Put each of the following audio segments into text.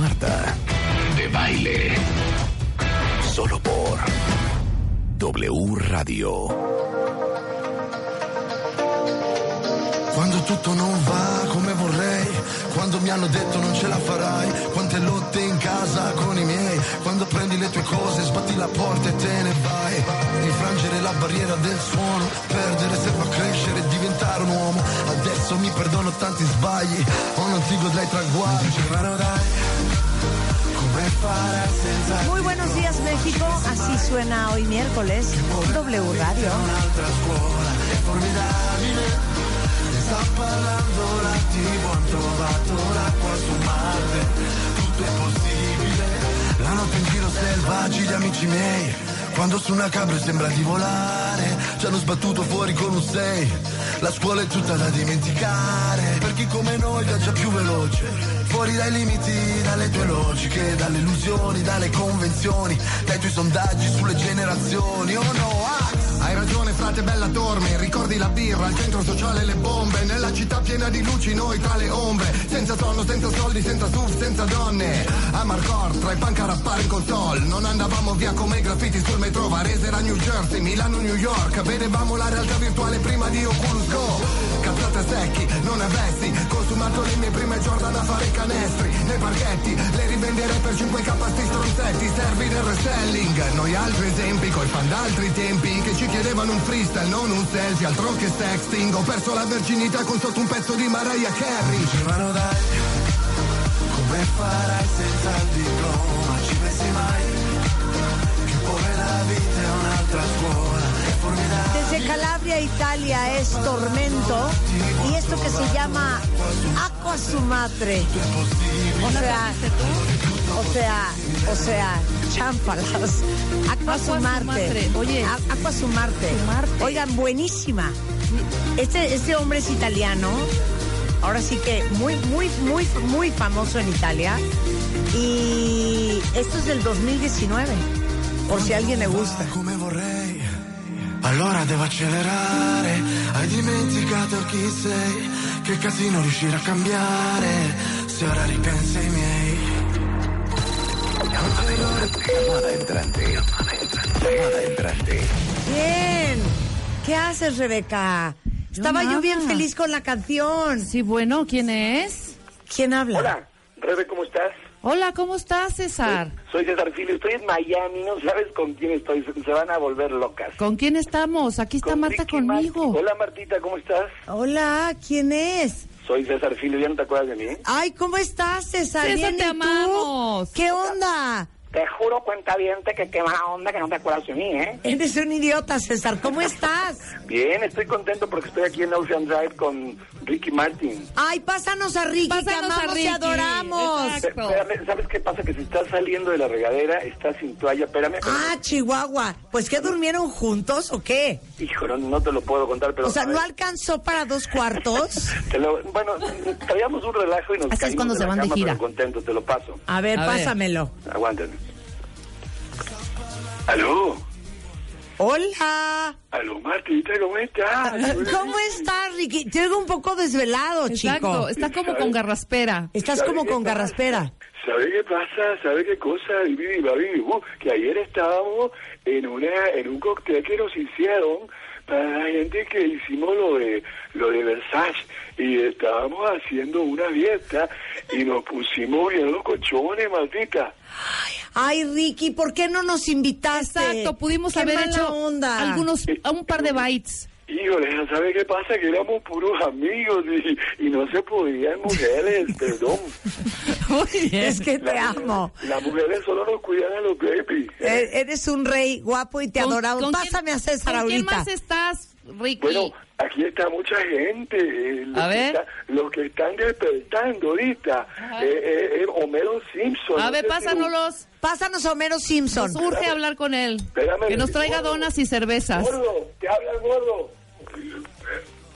Marta. De Baile. Solo por W Radio. Quando tutto non va come vorrei, quando mi hanno detto non ce la farai, quante lotte in casa con i miei, quando prendi le tue cose, sbatti la porta e te ne vai, infrangere la barriera del suono, perdere serve a crescere e diventare un uomo, adesso mi perdono tanti sbagli, o non ti godrai traguardi, però dai, Muy buenos días México, así suena hoy miércoles W Radio. La notte in giro selvaggi gli amici miei, quando su una cabra sembra di volare, ci hanno sbattuto fuori con un 6. La scuola è tutta da dimenticare, per chi come fuori dai limiti, dalle tue logiche, dalle illusioni, dalle convenzioni, dai tuoi sondaggi sulle generazioni, oh no, ah! Hai ragione frate bella torme, ricordi la birra, il centro sociale le bombe, nella città piena di luci noi tra le ombre, senza sonno, senza soldi, senza SUV, senza donne, a Marcor tra i punk a rappare in console, non andavamo via come i graffiti sul metro, Varese era New Jersey, Milano, New York, vedevamo la realtà virtuale prima di Oculus Go, cazzate secchi, non avessi, consumato le mie prime Jordan a fare i canestri, nei parchetti, le rivenderei per 5k sti stronzetti, servi del reselling, noi altri esempi, coi fan d'altri tempi, che ci chiedevano un freestyle, non un selfie, altro che sexting, ho perso la verginità con sotto un pezzo di Mariah Carey. Dicevano dai, come farai senza il diploma, ci pensi mai, che poi la vita è un'altra scuola, è formidabile. Desde Calabria, Italia es Tormento y esto que se llama Aqua Sumatre. O sea, o sea, o sea, chámpalas. Aqua Sumarte. Oye. Aqua Sumarte. Oigan, buenísima. Este, este hombre es italiano. Ahora sí que muy, muy, muy, muy famoso en Italia. Y esto es del 2019. Por si a alguien le gusta. Allora devo accelerare. Hai dimenticato chi sei, che casino riuscire a cambiare. Se ora ripensi ai miei. Llamada entrante. Llamada entrante. Bien. ¿Qué haces, Rebeca? Estaba yo bien feliz con la canción. Sí, bueno, ¿quién es? ¿Quién habla? Hola, Rebe, ¿cómo estás? Hola, ¿cómo estás, César? Soy César Filio, estoy en Miami, no sabes con quién estoy, se, se van a volver locas. ¿Con quién estamos? Aquí está Con Marta Ricky conmigo. Hola Martita, ¿cómo estás? Hola, ¿quién es? Soy César Filio, ¿ya no te acuerdas de mí? Ay, ¿cómo estás, César? César, Bien, te ¿y tú? amamos. ¿Qué onda? Te juro, cuenta bien, que qué mala onda que no te acuerdas de mí, ¿eh? Eres un idiota, César. ¿Cómo estás? Bien, estoy contento porque estoy aquí en Ocean Drive con Ricky Martin. Ay, pásanos a Ricky, que Pásanos a amamos y Ricky. adoramos. Exacto. Espérame, ¿sabes qué pasa? Que si estás saliendo de la regadera, estás sin toalla, espérame. espérame. Ah, Chihuahua. ¿Pues qué durmieron juntos o qué? Hijo, no, no te lo puedo contar, pero... O sea, ¿no ver, alcanzó para dos cuartos? te lo- bueno, traíamos un relajo y nos Así es cuando de se la van de cama, gira. pero contentos, te lo paso. A ver, A ver. pásamelo. Aguántenme. ¿Aló? Hola. Aló, Martita, ¿cómo estás? ¿Cómo estás, Ricky? Te oigo un poco desvelado, chico. Exacto, está como con garraspera. Estás como con garraspera. ¿Sabe qué pasa? ¿Sabe qué cosa? Bu, Que ayer estábamos en una en un cóctel que nos hicieron para la gente que hicimos lo de lo de Versace y estábamos haciendo una dieta y nos pusimos bien los cochones, Martita. Ay, Ricky, ¿por qué no nos invitaste? Exacto, pudimos Qué haber hecho onda. algunos, un par de bites. Híjole, ¿sabe qué pasa? Que éramos puros amigos y, y no se podían mujeres, perdón. Muy bien. Es que te amo. Las mujeres solo nos cuidan a los baby. E- Eres un rey guapo y te ¿Con- adoramos. quién- Pásame a César ¿con quién ahorita. más estás, Ricky? Bueno, aquí está mucha gente. eh, Los A que ver. está- los que están despertando ahorita. Eh, eh, eh, Homero Simpson. A no ver, sé si- pásanos. Pásanos a Homero Simpson. Nos urge hablar con él. Espérame, Que nos traiga gordo. donas y cervezas. Gordo, te habla el gordo.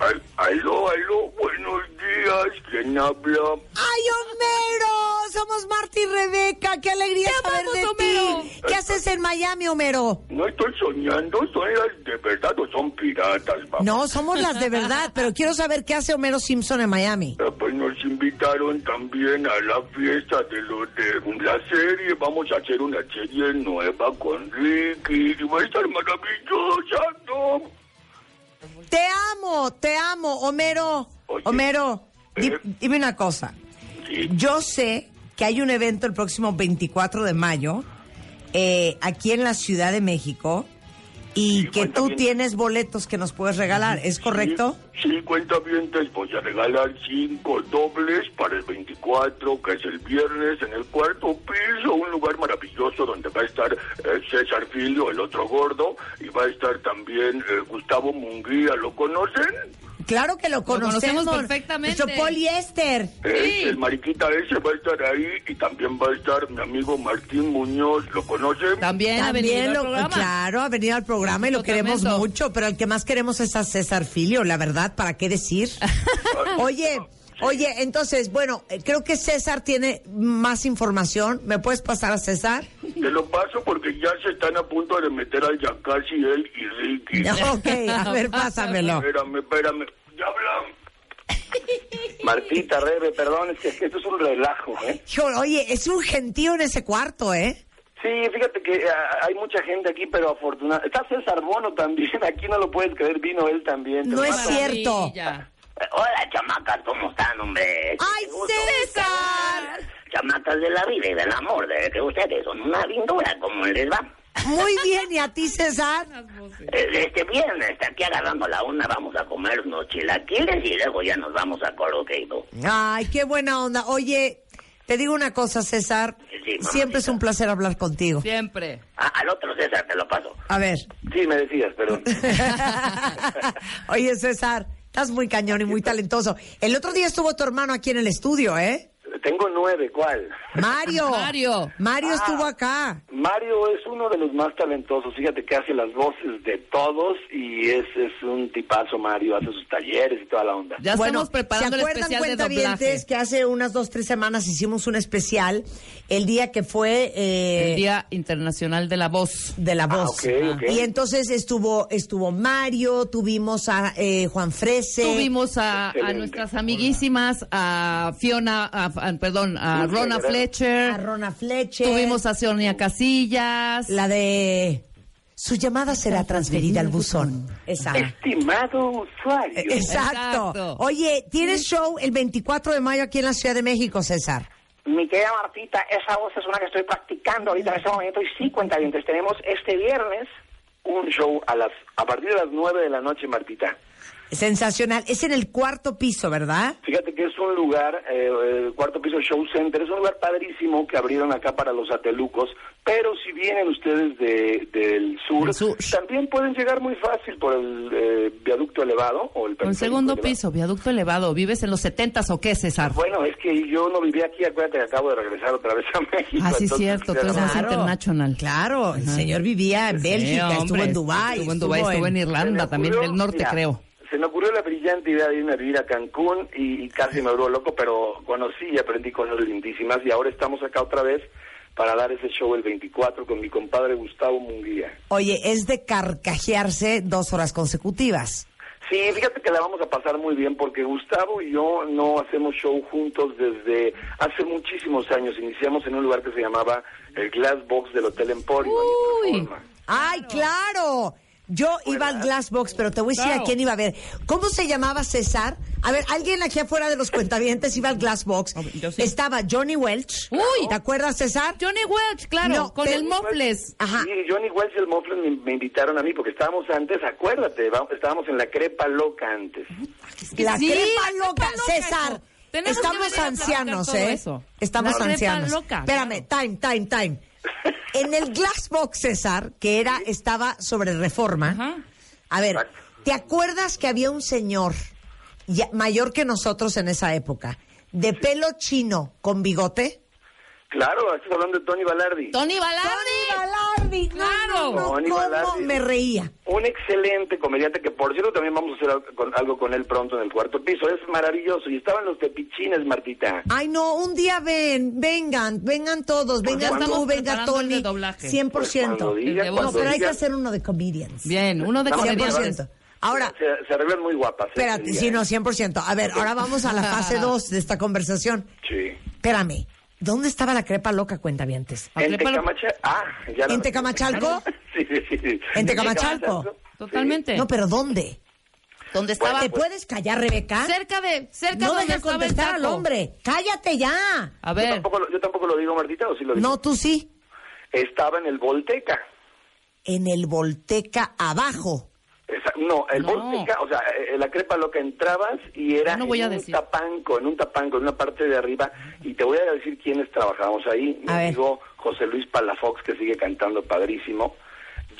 Al- Aló, aló, buenos días. ¿Quién habla? ¡Ay, Homero! Somos Marta y Rebeca. ¡Qué alegría saber de Homero. ti! ¿Qué haces en Miami, Homero? No estoy soñando, son las de verdad o son piratas, mamá. No, somos las de verdad, pero quiero saber qué hace Homero Simpson en Miami. Eh, Pues nos invitaron también a la fiesta de lo de la serie. Vamos a hacer una serie nueva con Ricky. Y va a estar maravillosa, ¿no? Te amo, te amo, Homero. Oye. Homero, di- Eh. dime una cosa. Sí. Yo sé que hay un evento el próximo 24 de mayo eh, aquí en la Ciudad de México y que tú bien. tienes boletos que nos puedes regalar, ¿es correcto? Sí, sí, cuenta bien, te voy a regalar cinco dobles para el 24, que es el viernes, en el cuarto piso, un lugar maravilloso donde va a estar eh, César Filio, el otro gordo, y va a estar también eh, Gustavo Munguía, ¿lo conocen? Claro que lo conocemos. conocemos perfectamente. Nuestro poliéster. El mariquita ese va a estar ahí y también va a estar mi amigo Martín Muñoz, ¿lo conocen? También, ha venido También al lo, programa. claro, ha venido al programa y lo queremos mucho, pero el que más queremos es a César Filio, la verdad, ¿para qué decir? oye, oye, entonces, bueno, eh, creo que César tiene más información. ¿Me puedes pasar a César? Te lo paso porque ya se están a punto de meter al Yacasi él y Ricky. ok, a ver, pásamelo. Espérame, espérame. Ya hablan. Martita, Rebe, perdón, es que, es que esto es un relajo, ¿eh? Oye, es un gentío en ese cuarto, ¿eh? Sí, fíjate que ah, hay mucha gente aquí, pero afortunadamente... Está César Bono también, aquí no lo puedes creer, vino él también. No es cierto. Maravilla. Hola, chamacas, ¿cómo están, hombre? ¡Ay. César! Chamacas de la vida y del amor, de que ustedes son una lindura, ¿cómo les va? Muy bien, ¿y a ti, César? Eh, Este viernes, está aquí agarrando la una, vamos a comer unos chilaquiles y luego ya nos vamos a Coloqueito. Ay, qué buena onda. Oye, te digo una cosa, César. Sí. Siempre es un placer hablar contigo. Siempre. Ah, al otro César te lo paso. A ver. Sí, me decías, perdón. Oye, César, estás muy cañón y muy talentoso. El otro día estuvo tu hermano aquí en el estudio, ¿eh? Tengo nueve, ¿cuál? Mario. Mario. Mario Ah. estuvo acá. Mario es uno de los más talentosos, fíjate que hace las voces de todos y es, es un tipazo Mario, hace sus talleres y toda la onda. Ya bueno, estamos preparando ¿se el acuerdan, especial de cuentavientes, doblaje. que hace unas dos, tres semanas hicimos un especial el día que fue eh, El Día Internacional de la Voz. de la voz. Ah, ok, ok. Y entonces estuvo estuvo Mario, tuvimos a eh, Juan Frese. Tuvimos a, a nuestras amiguísimas, a Fiona, a- a- perdón, a Rona Guerrero. Fletcher. a Rona Fletcher. Tuvimos a Sonia Casillas. la de su llamada será transferida al buzón. Esa. Estimado usuario. Exacto. Exacto. Oye, tienes show el 24 de mayo aquí en la Ciudad de México, César. Mi querida Martita, esa voz es una que estoy practicando ahorita en este momento y sí, cuentavientes, tenemos este viernes Un show a las a partir de las nueve de la noche, Martita. Sensacional. Es en el cuarto piso, ¿verdad? Fíjate que es un lugar, eh, el cuarto piso show center, es un lugar padrísimo que abrieron acá para los atelucos, pero si vienen ustedes de, del sur, también pueden llegar muy fácil por el eh, viaducto elevado o el Un segundo elevado. piso, viaducto elevado. ¿Vives en los setentas o qué, César? Bueno, es que yo no vivía aquí, acuérdate que acabo de regresar otra vez a México. Ah, sí, cierto, tú eres más international. Claro, el señor vivía en Sí, Bélgica, estuvo en Dubái. Estuvo en Dubái, estuvo en Irlanda, también del norte, mira, creo. Se me ocurrió la brillante idea de irme a vivir a Cancún y, y casi me volvió loco, pero conocí y aprendí cosas lindísimas y ahora estamos acá otra vez para dar ese show el 24 con mi compadre Gustavo Munguía. Oye, es de carcajearse dos horas consecutivas. Sí, fíjate que la vamos a pasar muy bien porque Gustavo y yo no hacemos show juntos desde hace muchísimos años. Iniciamos en un lugar que se llamaba el Glass Box del Hotel Emporio. en Uy. Reforma. ¡Ay, claro! Yo iba al Glass Box, pero te voy a decir a quién iba a ver. ¿Cómo se llamaba César? A ver, alguien aquí afuera de los cuentavientes iba al Glass Box. Yo sí. Estaba Johnny Welch. Uy. ¿Te acuerdas, César? Johnny Welch, claro, No, con el Mofles. Ajá. Sí, Johnny Welch y el Mofles me, me invitaron a mí porque estábamos antes, acuérdate, va- estábamos en la crepa loca antes. La Sí, crepa loca, crepa loca, César. hijo. Tenemos que Estamos ancianos, ¿eh? eso. Estamos La crepa ancianos. loca, Espérame, time, time, time. En el Glass Box, César, que era, estaba sobre reforma. Ajá. A ver, ¿Te acuerdas que había un señor ya- mayor que nosotros en esa época, de pelo chino con bigote? Claro, estás hablando de Tony Balardi. Tony Balardi. Balardi, no, Claro. no, no, Tony ¿cómo Balardi. me reía? Un excelente comediante que, por cierto, también vamos a hacer algo con, algo con él pronto en el cuarto piso. Es maravilloso. Y estaban los tepichines, Martita. Ay, no, un día ven, vengan, vengan todos, Pues vengan tú, venga Tony, de doblaje. 100%. Pues cuando digas, El de no, pero hay que hacer uno de comedians. Bien, uno de 100%. Ahora, Se, se arreglan muy guapas. ¿eh? espérate, sí, no, ¿eh? 100%. A ver, ahora vamos a la fase 2 de esta conversación. Sí. Espérame, ¿dónde estaba la crepa loca, cuentavientes? ¿A En qué palo- Tecamacha... Ah, ya ¿En Tecamachalco? sí, sí, sí, sí. ¿En Tecamachalco? Totalmente. No, pero ¿dónde? ¿Dónde estaba? ¿Te puedes callar, Rebeca? Cerca de, cerca No donde estaba el contestar al hombre. ¡Cállate ya! A Yo ver, tampoco, yo tampoco lo digo, Martita, ¿o sí lo digo? No, tú sí. Estaba en el Volteca. En el Volteca abajo. No, el No. O sea, eh, la crepa loca entrabas y era Ya no voy en a un decir. tapanco, en un tapanco, en una parte de arriba, y te voy a decir quiénes trabajamos ahí. Mi A ver. amigo José Luis Palafox, que sigue cantando padrísimo.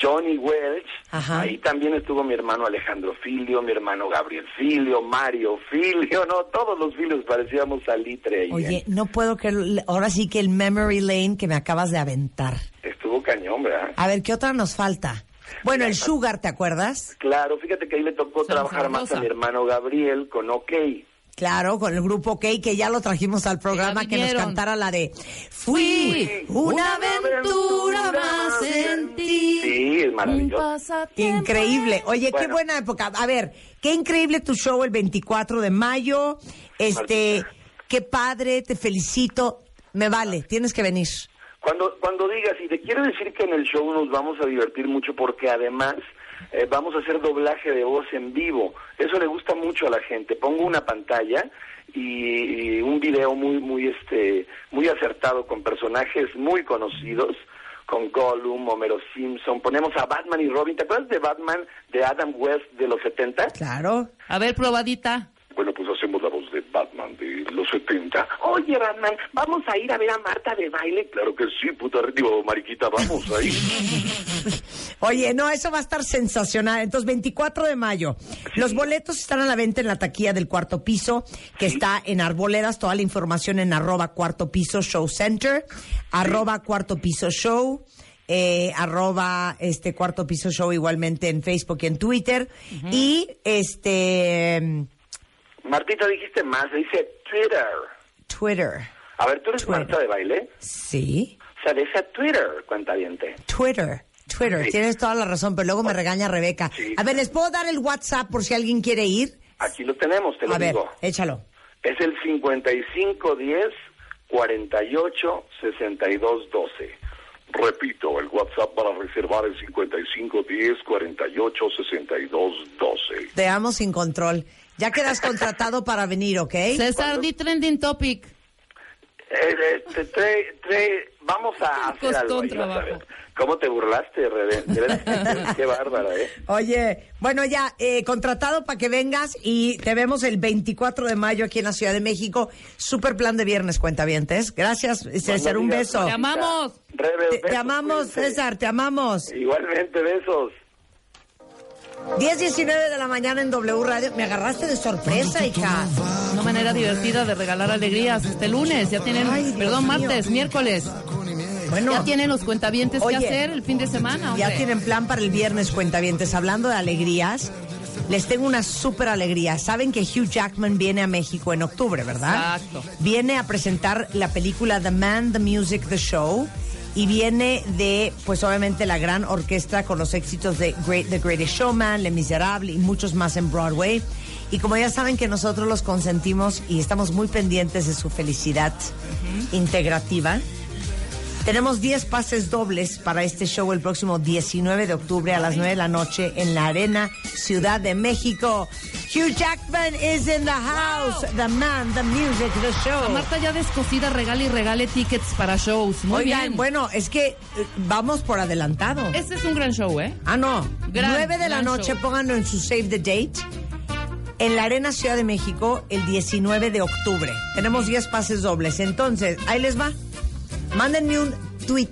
Johnny Welch, Ajá. ahí también estuvo mi hermano Alejandro Filio, mi hermano Gabriel Filio, Mario Filio, no, todos los Filios parecíamos salitre ahí. Oye, ¿eh? no puedo creer, ahora sí que el memory lane que me acabas de aventar. Estuvo cañón, ¿verdad? A ver, ¿qué otra nos falta? Bueno, el Sugar, ¿te acuerdas? Claro, fíjate que ahí le tocó trabajar más a mi hermano Gabriel con OK. Claro, con el grupo OK, que ya lo trajimos al programa, que nos cantara la de Fui una aventura más en ti. Sí, es maravilloso. Increíble. Oye, qué buena época. A ver, qué increíble tu show el 24 de mayo. Este, qué padre, te felicito. Me vale, tienes que venir. Cuando, cuando digas, y te quiero decir que en el show nos vamos a divertir mucho porque además eh, vamos a hacer doblaje de voz en vivo. Eso le gusta mucho a la gente. Pongo una pantalla y, y un video muy, muy, este, muy acertado con personajes muy conocidos, con Gollum, Homero Simpson. Ponemos a Batman y Robin. ¿Te acuerdas de Batman de Adam West de los 70? Claro. A ver, probadita. Bueno, pues hacemos Batman de los 70. Oye, Batman, ¿vamos a ir a ver a Marta de baile? Claro que sí, puta, digo, mariquita, vamos ahí. Oye, no, eso va a estar sensacional. Entonces, 24 de mayo. Los boletos están a la venta en la taquilla del cuarto piso, que está en Arboledas. Toda la información en arroba cuarto piso show center, arroba cuarto piso show. eh, arroba este cuarto piso show igualmente en Facebook y en Twitter y este Martita, dijiste más, dice Twitter. Twitter A ver, ¿tú eres Twitter. Marta de baile? sí O sea, dice Twitter, cuenta diente. Twitter Twitter Sí. tienes toda la razón pero luego me regaña Rebeca Sí. a ver les puedo dar el WhatsApp por si alguien quiere ir Aquí lo tenemos, te lo a ver échalo Es el 5510 48 62 12. Repito, el WhatsApp para reservar es 5510 48 62 12. Te amo sin control. Ya quedas contratado para venir, ¿ok? César, di trending topic. Eh, tre- tre- vamos a hacer Costó algo un ahí, vas a trabajo. ¿Cómo te burlaste, Rebe? Qué bárbara, ¿eh? Oye, bueno, ya, eh, contratado para que vengas y te vemos el 24 de mayo aquí en la Ciudad de México. Super plan de viernes, cuentavientes. Gracias, César, un beso. Te amamos. Rebe, Te, amamos, cuídense. César, te amamos. Igualmente, besos. 10, 19 de la mañana en W Radio. Me agarraste de sorpresa, hija. Una manera divertida de regalar alegrías. Este lunes ya tienen, Ay, perdón, mío. martes, miércoles. Bueno, Ya tienen los cuentavientes Oye, que hacer el fin de semana. Ya tienen plan para el viernes, cuentavientes. Hablando de alegrías, les tengo una súper alegría. Saben que Hugh Jackman viene a México en octubre, ¿verdad? Exacto. Viene a presentar la película The Man, The Music, The Show. Y viene de, pues obviamente, la gran orquesta con los éxitos de Great, The Greatest Showman, Les Miserables y muchos más en Broadway. Y como ya saben que nosotros los consentimos y estamos muy pendientes de su felicidad integrativa, tenemos 10 pases dobles para este show el próximo 19 de octubre a las 9 de la noche en la Arena Ciudad de México. Hugh Jackman is in the house. The man, the music, the show. Marta ya descosida regale y regale tickets para shows. Muy Oigan, bien. bueno, es que eh, vamos por adelantado. Este es un gran show, ¿eh? Ah, no. Gran, 9 de la noche, show. pónganlo en su save the date. En la Arena Ciudad de México el 19 de octubre. Tenemos 10 pases dobles. Entonces, ahí les va. Mándenme un tweet.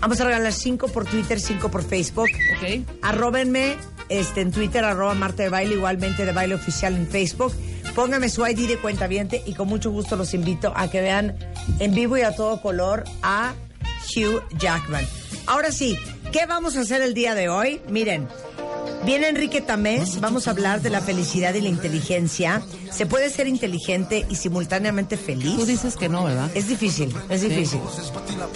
Vamos a regalar 5 por Twitter, 5 por Facebook. Ok. Arróbenme este, en Twitter, arroba Marta de Baile, igualmente de Baile Oficial en Facebook. Póngame su ID de cuenta y con mucho gusto los invito a que vean en vivo y a todo color a Hugh Jackman. Ahora sí, ¿qué vamos a hacer el día de hoy? Miren, Viene Enrique Tamés, vamos a hablar de la felicidad y la inteligencia. ¿Se puede ser inteligente y simultáneamente feliz? Tú dices que no, ¿verdad? Es difícil, es difícil.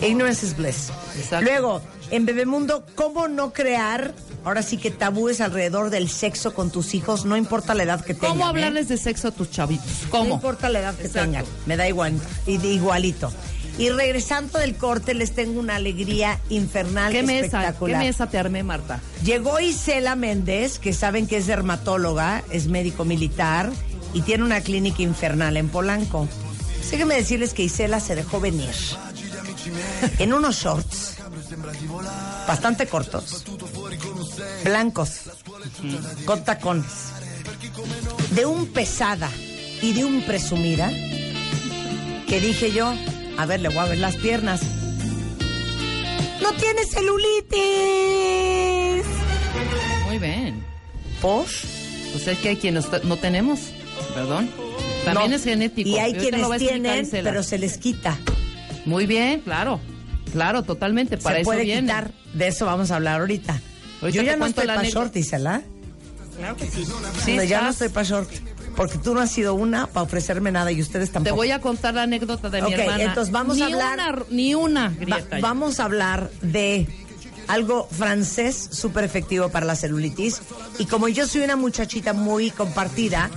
Ignorance is bliss. Exacto. Luego, en Bebemundo, ¿cómo no crear, ahora sí que tabúes alrededor del sexo con tus hijos, no importa la edad que tengan? ¿Cómo ¿eh? hablarles de sexo a tus chavitos? ¿Cómo? No importa la edad que Exacto. tengan, me da igual, igualito. Y regresando del corte, les tengo una alegría infernal ¿Qué mesa? ¿Qué espectacular. mesa te armé, Marta? Llegó Isela Méndez, que saben que es dermatóloga, es médico militar y tiene una clínica infernal en Polanco. Déjenme decirles que Isela se dejó venir en unos shorts bastante cortos, blancos, con tacones, de un pesada y de un presumida, que dije yo, a ver, le voy a ver las piernas. ¡No tiene celulitis! Muy bien. ¿Por? Pues es que hay quienes no tenemos, perdón. También No, es genético. Y hay quienes tienen, pero se les quita. Muy bien, claro. Claro, totalmente. Para se eso puede viene. quitar. De eso vamos a hablar ahorita. Ahorita Yo te ya no cuento estoy para short, Isela. Claro que sí. Sí, No, ya no estoy para short. Porque tú no has sido una para ofrecerme nada y ustedes Te tampoco. voy a contar la anécdota de mi Ok, hermana. entonces vamos ni a hablar- Una, ni una grieta. vamos a hablar de algo francés súper efectivo para la celulitis. Y como yo soy una muchachita muy compartida,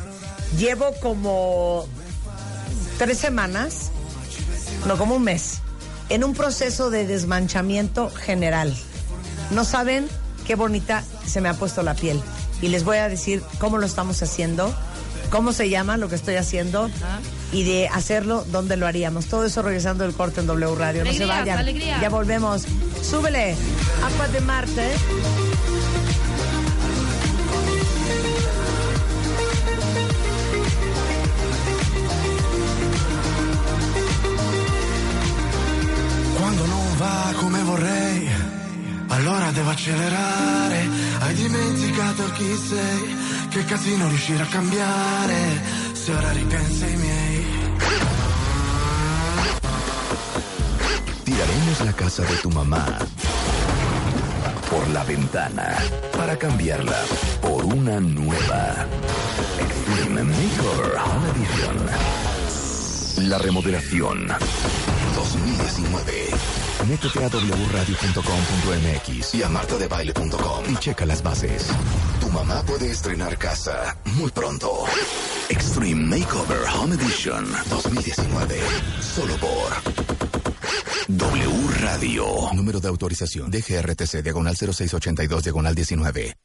llevo como tres semanas, no como un mes, en un proceso de desmanchamiento general. No saben qué bonita se me ha puesto la piel. Y les voy a decir cómo lo estamos haciendo, cómo se llama lo que estoy haciendo y de hacerlo, dónde lo haríamos. Todo eso regresando del corte en W Radio. no se vayan. alegría. Ya volvemos. Súbele. Agua de Marte. Quando non va come vorrei, allora devo accelerare. Hai dimenticato chi sei, che casino riuscire a cambiare. Se ora miei. Tiraremos la casa de tu mamá por la ventana para cambiarla por una nueva. Extreme Makeover Home Edition. La remodelación 2019. Métete a wradio.com.mx y a martadebaile.com y checa las bases. Mamá puede estrenar casa muy pronto. Extreme Makeover Home Edition 2019. Solo por W Radio. Número de autorización. DGRTC, diagonal 0682, diagonal 19.